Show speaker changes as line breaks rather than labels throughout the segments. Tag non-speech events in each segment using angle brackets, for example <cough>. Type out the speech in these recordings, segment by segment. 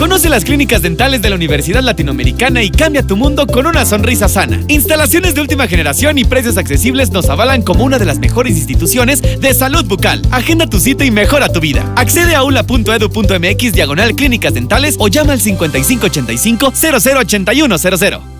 Conoce las clínicas dentales de la Universidad Latinoamericana y cambia tu mundo con una sonrisa sana. Instalaciones de última generación y precios accesibles nos avalan como una de las mejores instituciones de salud bucal. Agenda tu cita y mejora tu vida. Accede a ula.edu.mx diagonal clínicas dentales o llama al 5585 008100.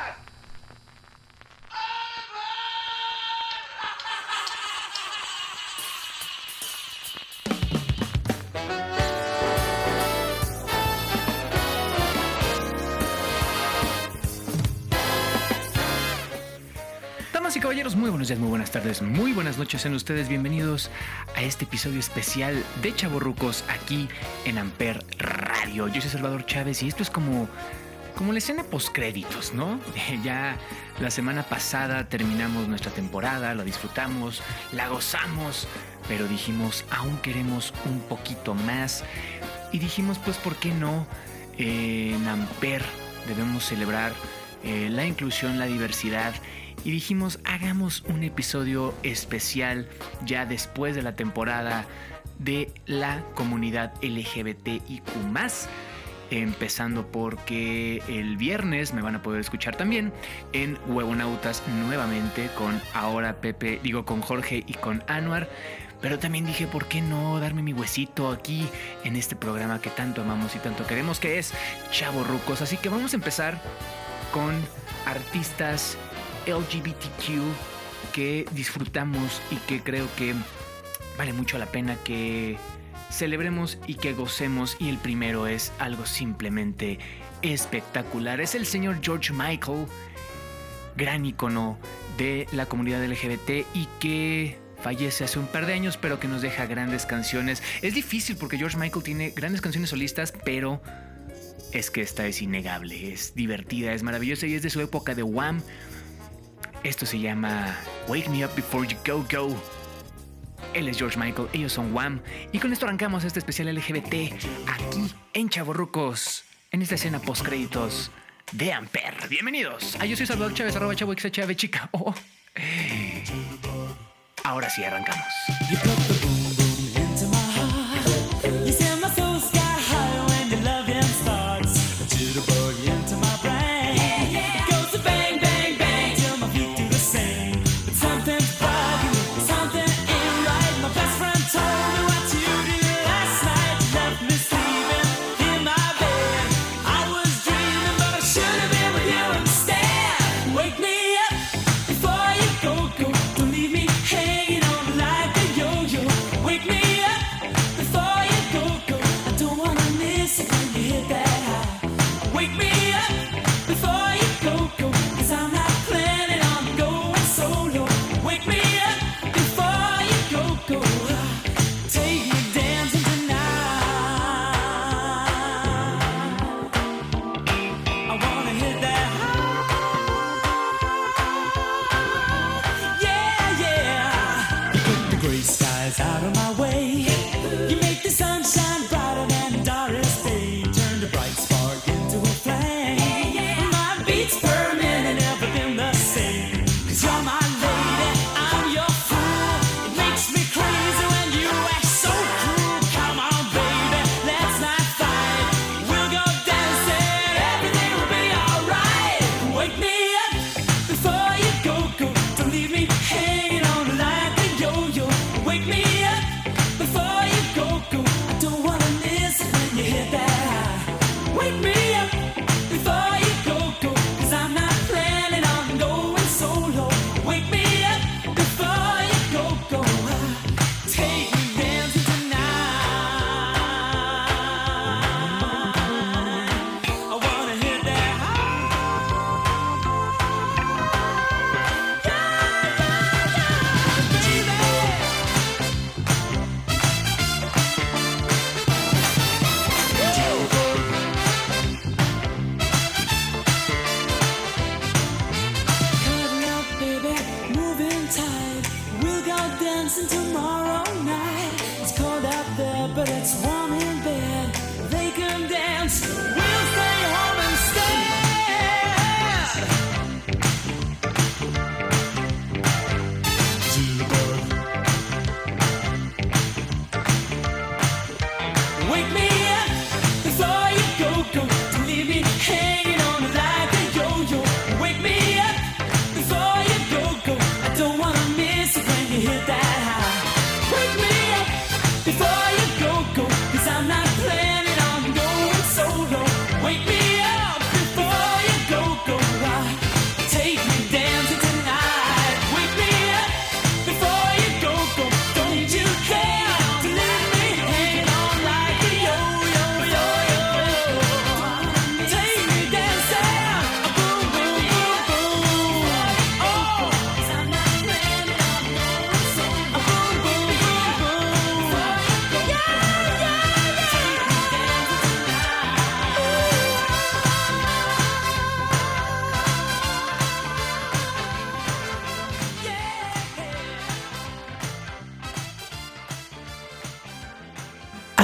caballeros, muy buenos días, muy buenas tardes, muy buenas noches en ustedes. Bienvenidos a este episodio especial de Chaborrucos aquí en Amper Radio. Yo soy Salvador Chávez y esto es como, como la escena postcréditos, ¿no? <laughs> ya la semana pasada terminamos nuestra temporada, la disfrutamos, la gozamos, pero dijimos, aún queremos un poquito más. Y dijimos, pues, ¿por qué no? En Amper debemos celebrar eh, la inclusión, la diversidad y dijimos hagamos un episodio especial ya después de la temporada de la comunidad LGBTIQ empezando porque el viernes me van a poder escuchar también en Huevonautas nuevamente con ahora Pepe, digo con Jorge y con Anuar. Pero también dije, ¿por qué no darme mi huesito aquí en este programa que tanto amamos y tanto queremos, que es Chavo Rucos? Así que vamos a empezar con artistas LGBTQ que disfrutamos y que creo que vale mucho la pena que celebremos y que gocemos. Y el primero es algo simplemente espectacular. Es el señor George Michael, gran icono de la comunidad LGBT y que fallece hace un par de años, pero que nos deja grandes canciones. Es difícil porque George Michael tiene grandes canciones solistas, pero es que esta es innegable, es divertida, es maravillosa y es de su época de Wham. Esto se llama Wake Me Up Before You Go Go. Él es George Michael, ellos son Wham. Y con esto arrancamos este especial LGBT aquí en Chavorrucos, en esta escena post créditos de Amper. Bienvenidos. Ah, yo soy Salvador Chávez, arroba chavo chica. Oh. Ahora sí, arrancamos.
Wake me up before you dancing tomorrow night. It's cold out there, but it's warm here.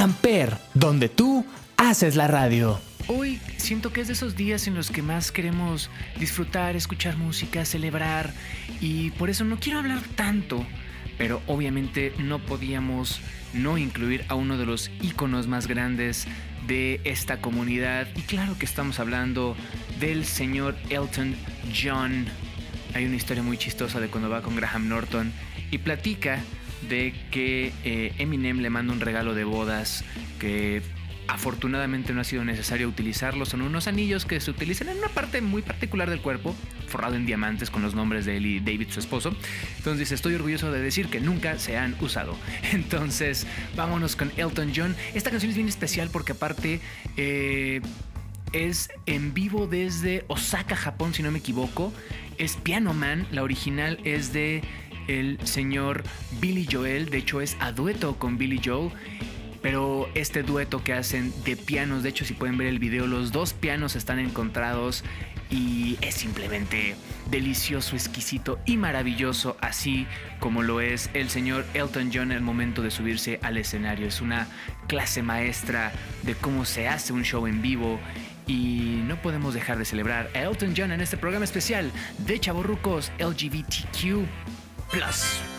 Amper, donde tú haces la radio. Hoy siento que es de esos días en los que más queremos disfrutar, escuchar música, celebrar y por eso no quiero hablar tanto, pero obviamente no podíamos no incluir a uno de los íconos más grandes de esta comunidad y claro que estamos hablando del señor Elton John. Hay una historia muy chistosa de cuando va con Graham Norton y platica de que eh, Eminem le manda un regalo de bodas que afortunadamente no ha sido necesario utilizarlo. Son unos anillos que se utilizan en una parte muy particular del cuerpo, forrado en diamantes con los nombres de él y David, su esposo. Entonces estoy orgulloso de decir que nunca se han usado. <laughs> Entonces, vámonos con Elton John. Esta canción es bien especial porque aparte... Eh, es en vivo desde Osaka, Japón, si no me equivoco. Es Piano Man, la original es de el señor Billy Joel, de hecho es a dueto con Billy Joel pero este dueto que hacen de pianos, de hecho si pueden ver el video, los dos pianos están encontrados y es simplemente delicioso, exquisito y maravilloso, así como lo es el señor Elton John el momento de subirse al escenario. Es una clase maestra de cómo se hace un show en vivo y no podemos dejar de celebrar a Elton John en este programa especial de Chavorrucos LGBTQ.
Plus.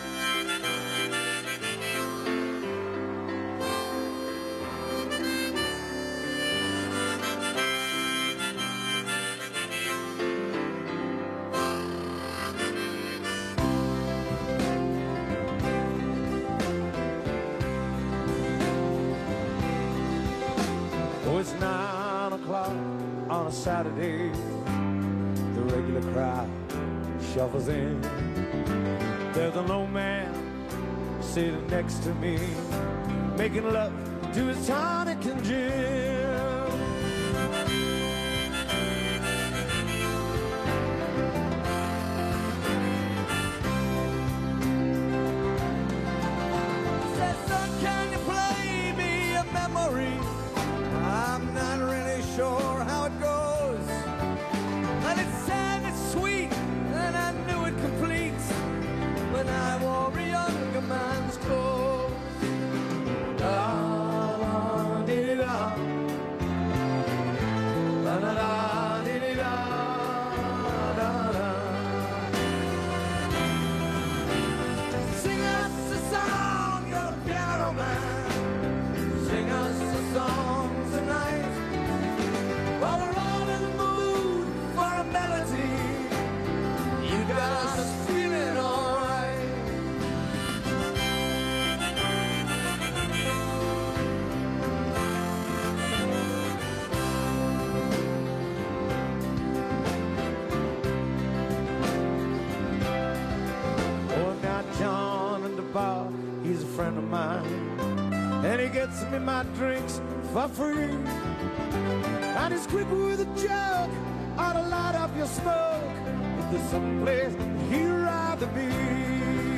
My drinks for free. And he's quick with a joke, ought to light up your smoke. If there's someplace he'd rather be.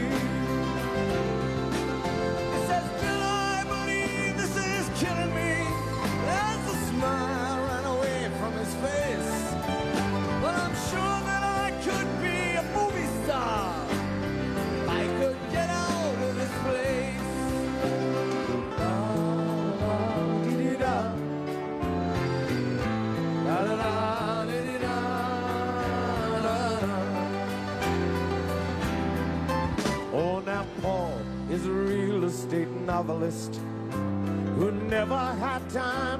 Novelist who never had time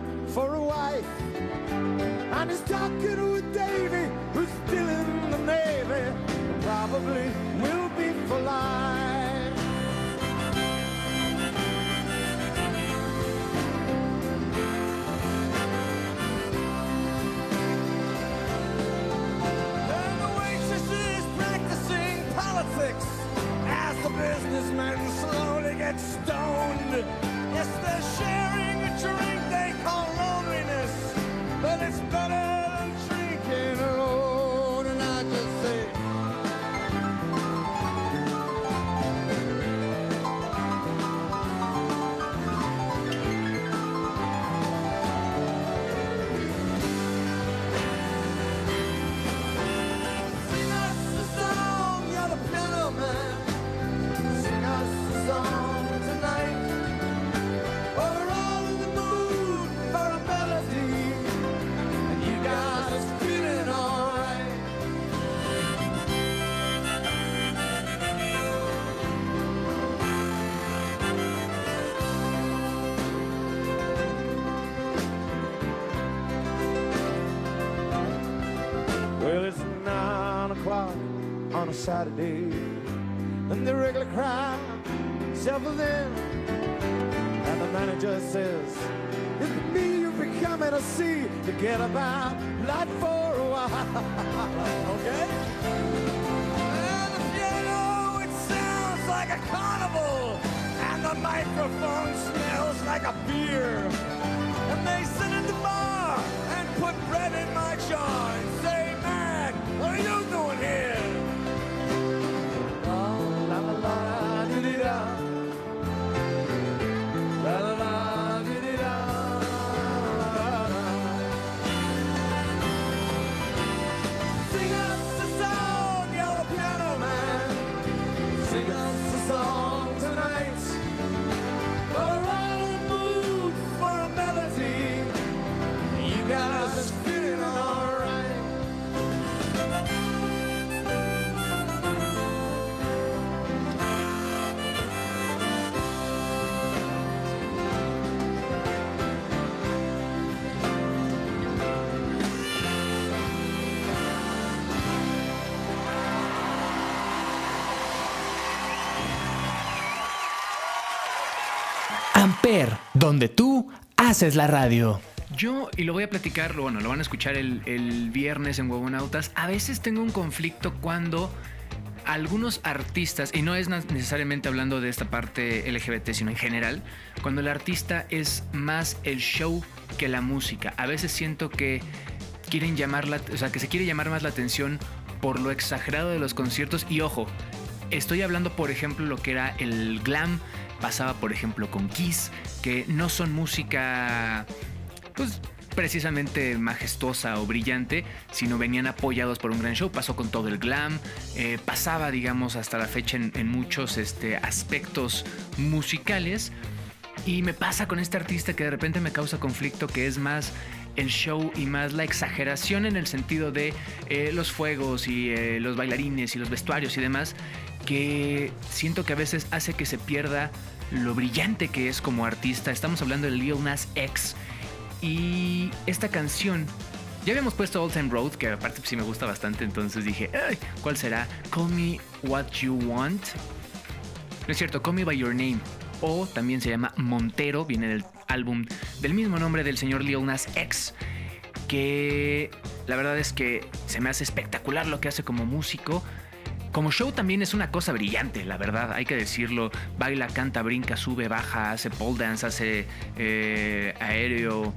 a Saturday. And the regular crowd shuffles in. And the manager says, It's me you've been coming to see to get about light for a while. <laughs> okay? And it sounds like a carnival. And the microphone smells like a beer.
Donde tú haces la radio. Yo, y lo voy a platicar, bueno, lo van a escuchar el, el viernes en Huevonautas, a veces tengo un conflicto cuando algunos artistas, y no es necesariamente hablando de esta parte LGBT, sino en general, cuando el artista es más el show que la música. A veces siento que quieren llamar la, o sea, que se quiere llamar más la atención por lo exagerado de los conciertos. Y ojo, estoy hablando, por ejemplo, lo que era el glam, pasaba, por ejemplo, con Kiss, que no son música, pues precisamente majestuosa o brillante, sino venían apoyados por un gran show. Pasó con todo el glam, eh, pasaba, digamos, hasta la fecha en, muchos este, aspectos musicales. Y me pasa con este artista que de repente me causa conflicto, que es más el show y más la exageración en el sentido de eh, los fuegos y eh, los bailarines y los vestuarios y demás, que siento que a veces hace que se pierda lo brillante que es como artista. Estamos hablando de Lil Nas X y esta canción. Ya habíamos puesto Old Time Road, que aparte sí me gusta bastante, entonces dije, "Ay, ¿cuál será? Call Me What You Want. No es cierto, Call Me By Your Name. O también se llama Montero, viene del álbum del mismo nombre del señor Lil Nas X. Que la verdad es que se me hace espectacular lo que hace como músico. Como show también es una cosa brillante, la verdad, hay que decirlo. Baila, canta, brinca, sube, baja, hace pole dance, hace eh, aéreo.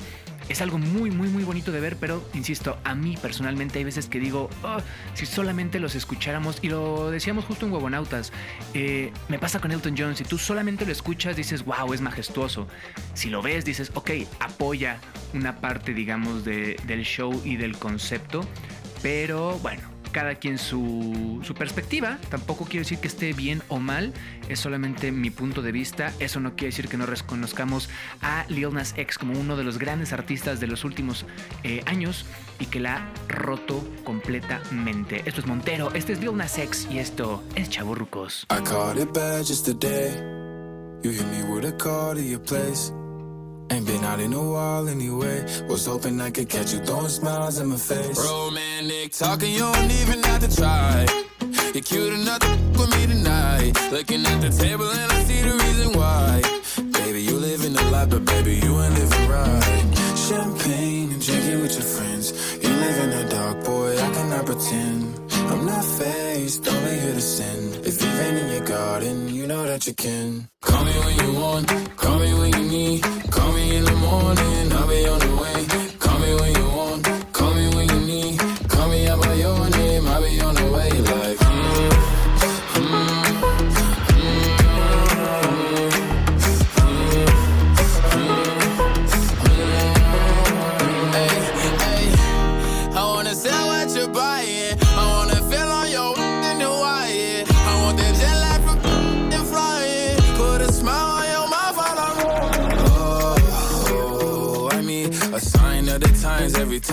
Es algo muy, muy, muy bonito de ver, pero insisto, a mí personalmente hay veces que digo, "Oh, si solamente los escucháramos, y lo decíamos justo en Huevonautas, eh, me pasa con Elton John, si tú solamente lo escuchas, dices, wow, es majestuoso. Si lo ves, dices, ok, apoya una parte, digamos, de- del show y del concepto, pero bueno, cada quien su, perspectiva. Tampoco quiero decir que esté bien o mal, es solamente mi punto de vista. Eso no quiere decir que no reconozcamos a Lil Nas X como uno de los grandes artistas de los últimos eh, años y que la ha roto completamente. Esto es Montero, este es Lil Nas X y esto es Chavorrucos.
I caught it bad just today. You hit me with a call to your place. Ain't been out in a while anyway. Was hoping I could catch you throwing smiles in my face. Romantic talking, you don't even have to try. You're cute enough to f- with me tonight. Looking at the table and I see the reason why. Baby, you living the life, but baby, you ain't living right. Champagne and drinking with your friends. You live in the dark, boy, I cannot pretend. I'm not faced, only here to sin. If you've been in your garden, you know that you can. Call me when you want, call me when you need. Call me in the morning, I'll be on the way.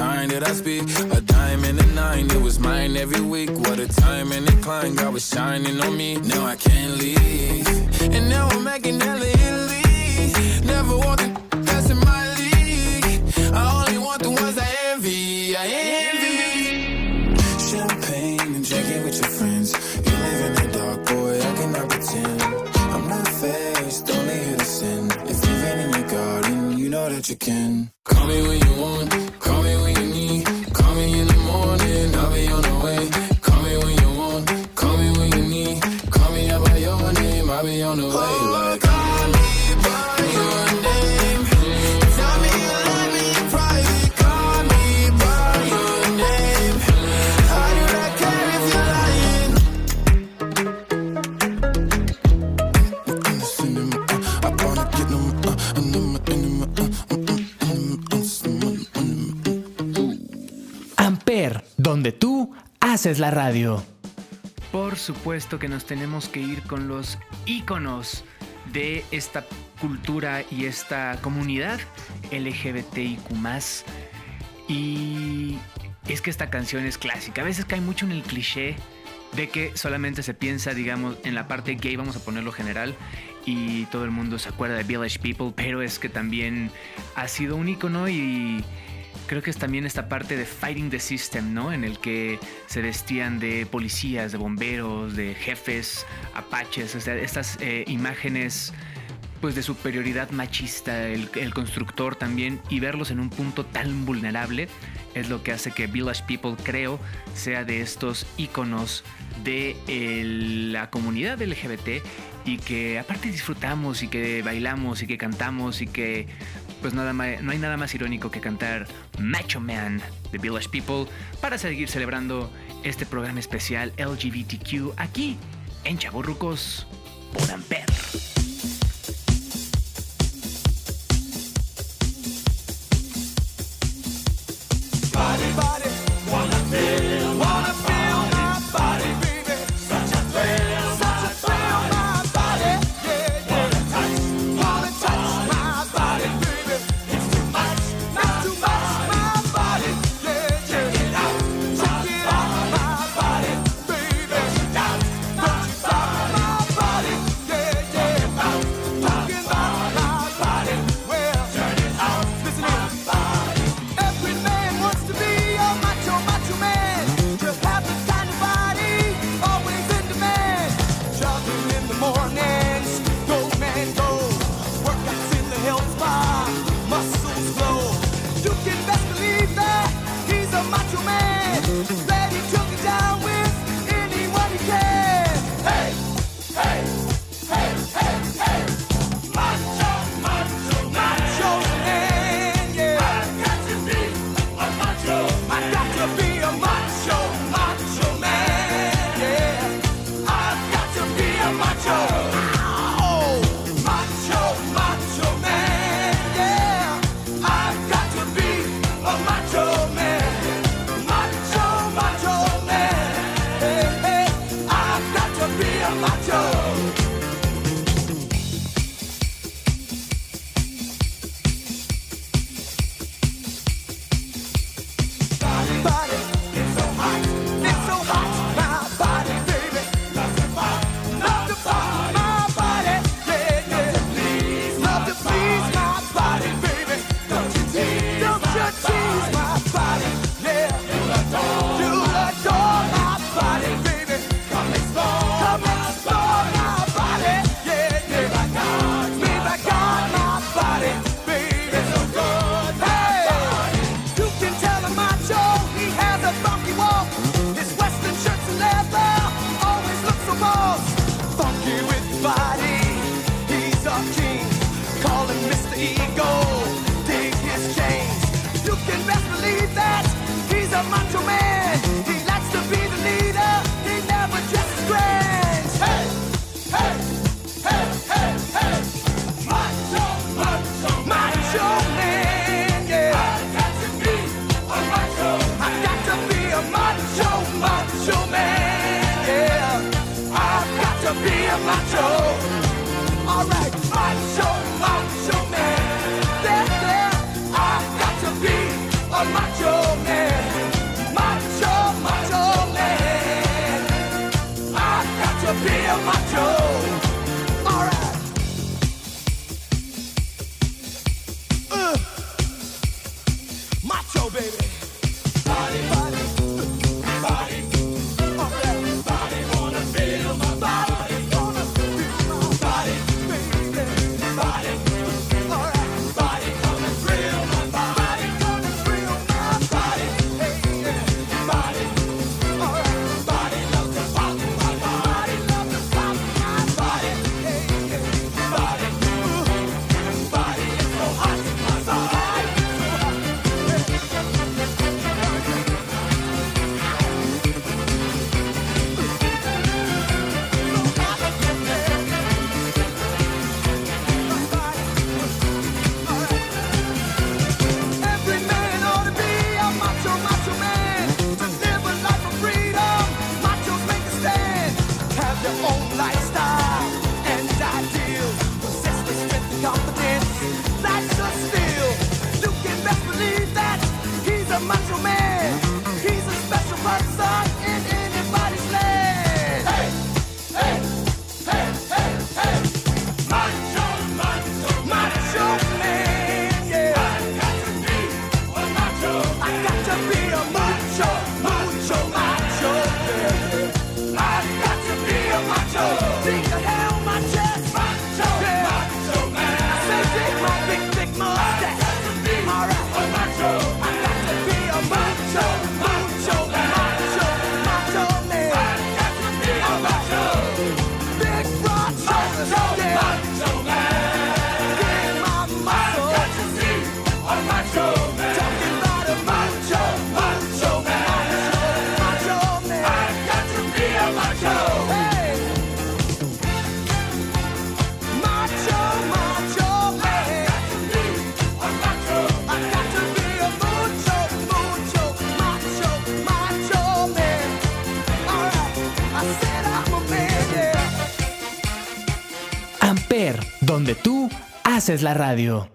time that I speak. A diamond and a nine, it was mine every week. What a time and a climb, God was shining on me. Now I can't leave. And now I'm making hella Italy. Never walking past in my league. I only want the ones I envy. I envy. Champagne and
drink it with your friends. You live in the dark, boy, I cannot pretend. I'm not faced, only here to sin. If you've been in your garden, you know that you can. Call me
when donde tú haces la radio. Por supuesto que nos tenemos que ir con los íconos de esta cultura y esta comunidad LGBTIQ. Y es que esta canción es clásica. A veces cae mucho en el cliché de que solamente se piensa, digamos, en la parte gay, vamos a ponerlo general, y todo el mundo se acuerda de Village People, pero es que también ha sido un icono y creo que es también esta parte de Fighting the System, ¿no? En el que se vestían de policías, de bomberos, de jefes, apaches, o sea, estas eh, imágenes pues de superioridad machista, el, constructor también, y verlos en un punto tan vulnerable es lo que hace que Village People, creo, sea de estos íconos de el- la comunidad LGBT y que aparte disfrutamos y que bailamos y que cantamos y que pues nada más, no hay nada más irónico que cantar Macho Man de Village People para seguir celebrando este programa especial LGBTQ aquí en Chavorrucos por Amper.
Donde tú haces la radio.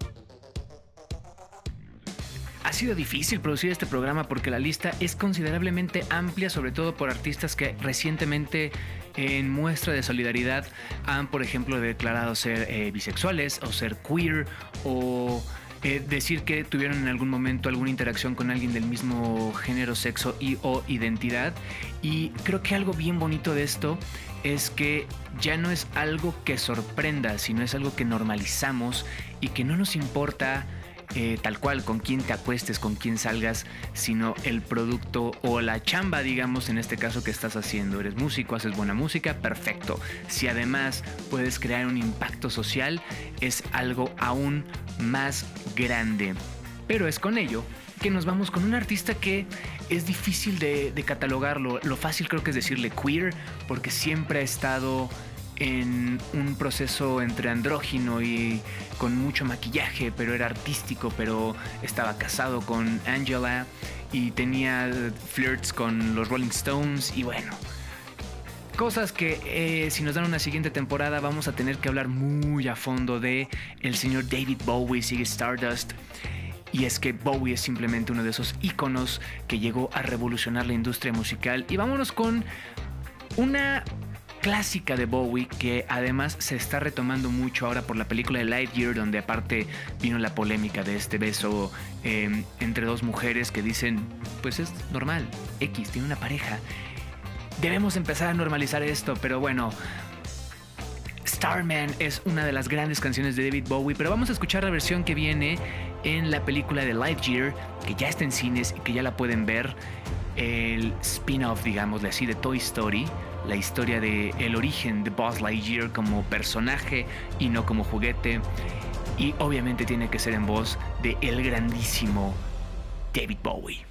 Ha sido difícil producir este programa porque la lista es considerablemente amplia, sobre todo por artistas que recientemente en muestra de solidaridad han, por ejemplo, declarado ser eh, bisexuales o ser queer o eh, decir que tuvieron en algún momento alguna interacción con alguien del mismo género, sexo y o identidad. Y creo que algo bien bonito de esto es que ya no es algo que sorprenda, sino es algo que normalizamos y que no nos importa eh, tal cual con quién te acuestes, con quién salgas, sino el producto o la chamba, digamos, en este caso que estás haciendo. Eres músico, haces buena música, perfecto. Si además puedes crear un impacto social, es algo aún más grande. Pero es con ello que nos vamos con un artista que es difícil de, catalogarlo. Lo fácil creo que es decirle queer, porque siempre ha estado en un proceso entre andrógino y con mucho maquillaje, pero era artístico, pero estaba casado con Angela y tenía flirts con los Rolling Stones y bueno. Cosas que eh, si nos dan una siguiente temporada vamos a tener que hablar muy a fondo de el señor David Bowie, sigue Stardust. Y es que Bowie es simplemente uno de esos íconos que llegó a revolucionar la industria musical. Y vámonos con una clásica de Bowie que además se está retomando mucho ahora por la película de Lightyear donde aparte vino la polémica de este beso em, entre dos mujeres que dicen pues es normal, X tiene una pareja. Debemos empezar a normalizar esto, pero bueno, Starman es una de las grandes canciones de David Bowie, pero vamos a escuchar la versión que viene en la película de Lightyear, que ya está en cines y que ya la pueden ver, el spin-off, digamos, así, de Toy Story la historia de el origen de Buzz Lightyear como personaje y no como juguete. Y obviamente tiene que ser en voz de el grandísimo David Bowie.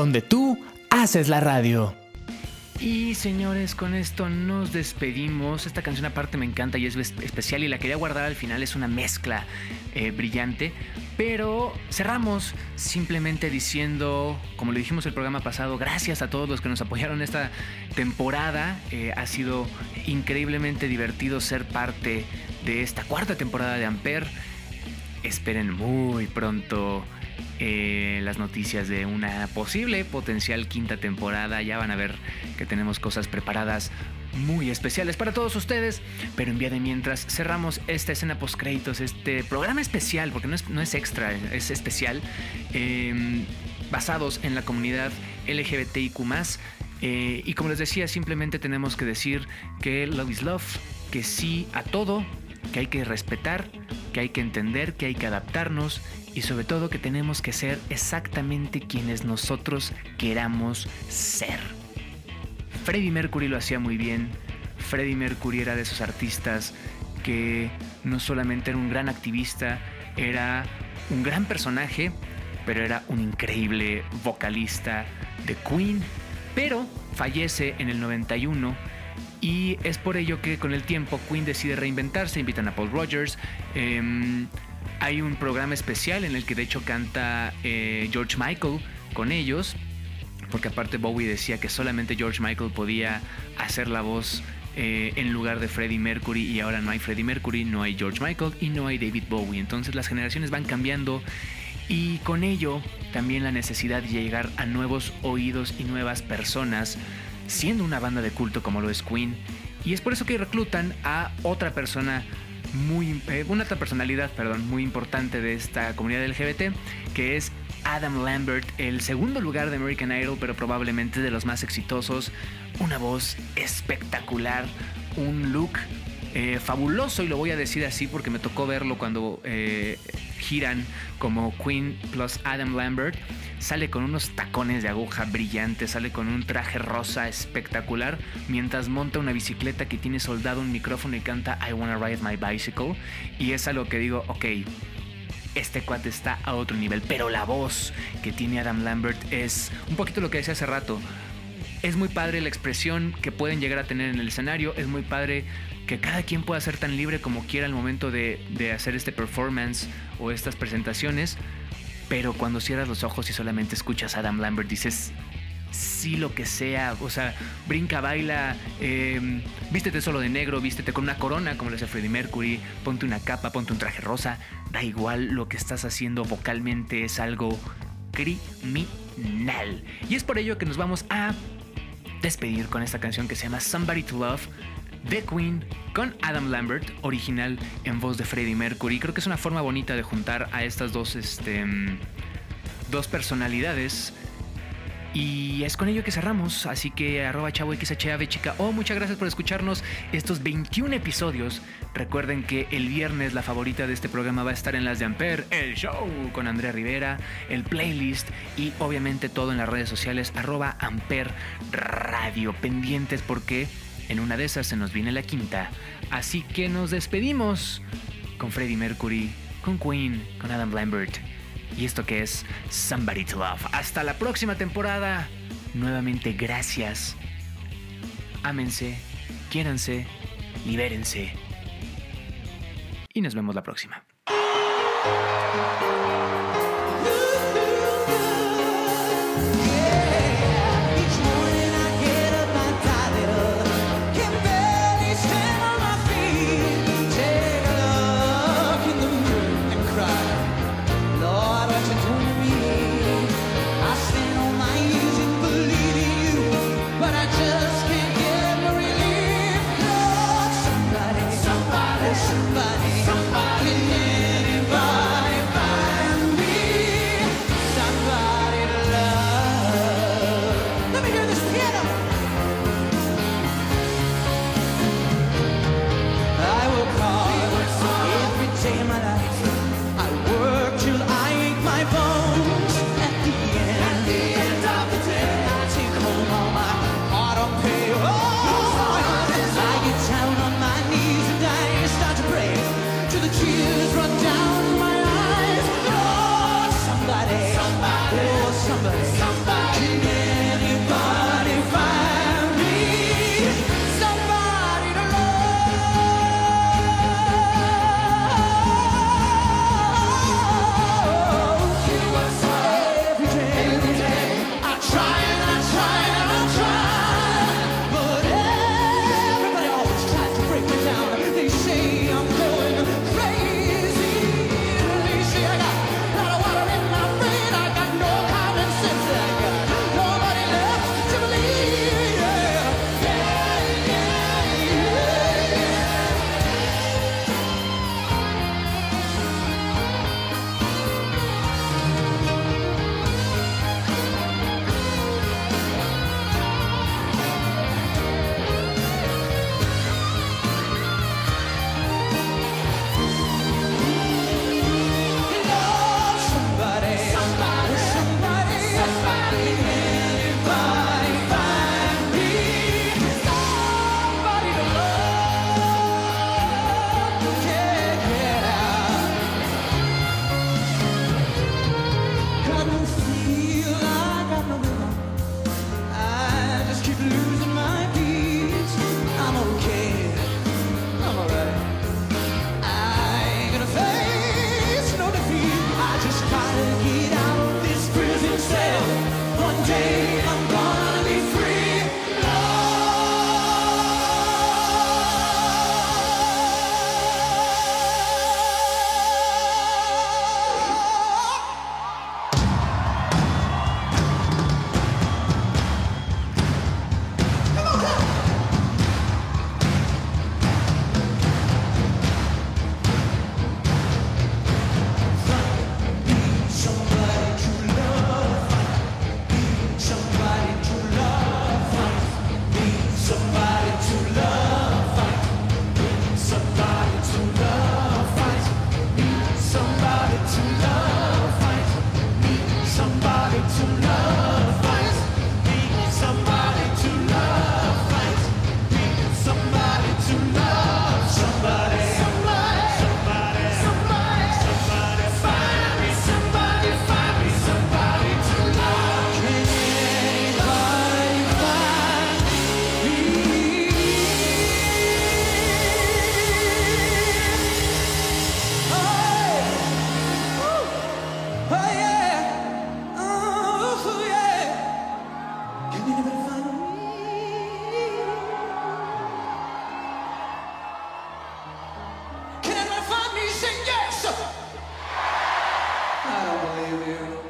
Donde tú haces la radio. Y señores, con esto nos despedimos. Esta canción aparte me encanta y es especial y la quería guardar al final. Es una mezcla eh, brillante. Pero cerramos simplemente diciendo, como le dijimos el programa pasado, gracias a todos los que nos apoyaron esta temporada. Eh, ha sido increíblemente divertido ser parte de esta cuarta temporada de Amper. Esperen muy pronto eh, las noticias de una posible potencial quinta temporada. Ya van a ver que tenemos cosas preparadas muy especiales para todos ustedes. Pero en vía de mientras cerramos esta escena post créditos, este programa especial, porque no es, no es extra, es especial, em, basados en la comunidad LGBTIQ. Eh, y como les decía, simplemente tenemos que decir que love is love, que sí a todo, que hay que respetar, que hay que entender, que hay que adaptarnos y sobre todo que tenemos que ser exactamente quienes nosotros queramos ser. Freddie Mercury lo hacía muy bien. Freddie Mercury era de esos artistas que no solamente era un gran activista, era un gran personaje, pero era un increíble vocalista de Queen. Pero fallece en el 91 y es por ello que con el tiempo Queen decide reinventarse, invitan a Paul Rogers. Em, hay un programa especial en el que de hecho canta eh, George Michael con ellos, porque aparte Bowie decía que solamente George Michael podía hacer la voz eh, en lugar de Freddie Mercury y ahora no hay Freddie Mercury, no hay George Michael y no hay David Bowie. Entonces las generaciones van cambiando y con ello también la necesidad de llegar a nuevos oídos y nuevas personas, siendo una banda de culto como lo es Queen. Y es por eso que reclutan a otra persona muy, eh, una otra personalidad, perdón, muy importante de esta comunidad LGBT, que es Adam Lambert, el segundo lugar de American Idol, pero probablemente de los más exitosos. Una voz espectacular, un look eh, fabuloso, y lo voy a decir así porque me tocó verlo cuando eh, giran como Queen plus Adam Lambert. Sale con unos tacones de aguja brillantes, sale con un traje rosa espectacular, mientras monta una bicicleta que tiene soldado un micrófono y canta I Wanna Ride My Bicycle. Y es algo que digo, ok, este cuate está a otro nivel, pero la voz que tiene Adam Lambert es un poquito lo que decía hace rato. Es muy padre la expresión que pueden llegar a tener en el escenario, es muy padre que cada quien pueda ser tan libre como quiera al momento de, de hacer este performance o estas presentaciones, pero cuando cierras los ojos y solamente escuchas a Adam Lambert dices, sí lo que sea, o sea, brinca, baila, eh, vístete solo de negro, vístete con una corona como le hace Freddie Mercury, ponte una capa, ponte un traje rosa, da igual lo que estás haciendo vocalmente es algo criminal. Y es por ello que nos vamos a despedir con esta canción que se llama Somebody to Love The Queen con Adam Lambert, original en voz de Freddie Mercury. Creo que es una forma bonita de juntar a estas dos, este, dos personalidades. Y es con ello que cerramos, así que arroba chavo XHAV chica. Oh, muchas gracias por escucharnos estos 21 episodios. Recuerden que el viernes la favorita de este programa va a estar en las de Amper, el show con Andrea Rivera, el playlist y obviamente todo en las redes sociales arroba Amper Radio. Pendientes porque en una de esas se nos viene la quinta. Así que nos despedimos con Freddie Mercury, con Queen, con Adam Lambert. Y esto que es Somebody to Love. Hasta la próxima temporada. Nuevamente gracias. Ámense, quiéranse, libérense. Y nos vemos la próxima.
Amper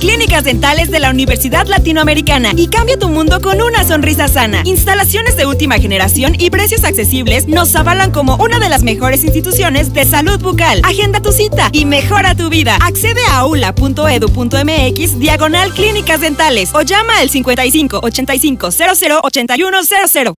Clínicas dentales de la Universidad Latinoamericana y cambia tu mundo con una sonrisa sana. Instalaciones de última generación y precios accesibles nos avalan como una de las mejores instituciones de salud bucal. Agenda tu cita y mejora tu vida. Accede a aula.edu.mx diagonal clínicas dentales o llama al 55 85 00 81 00.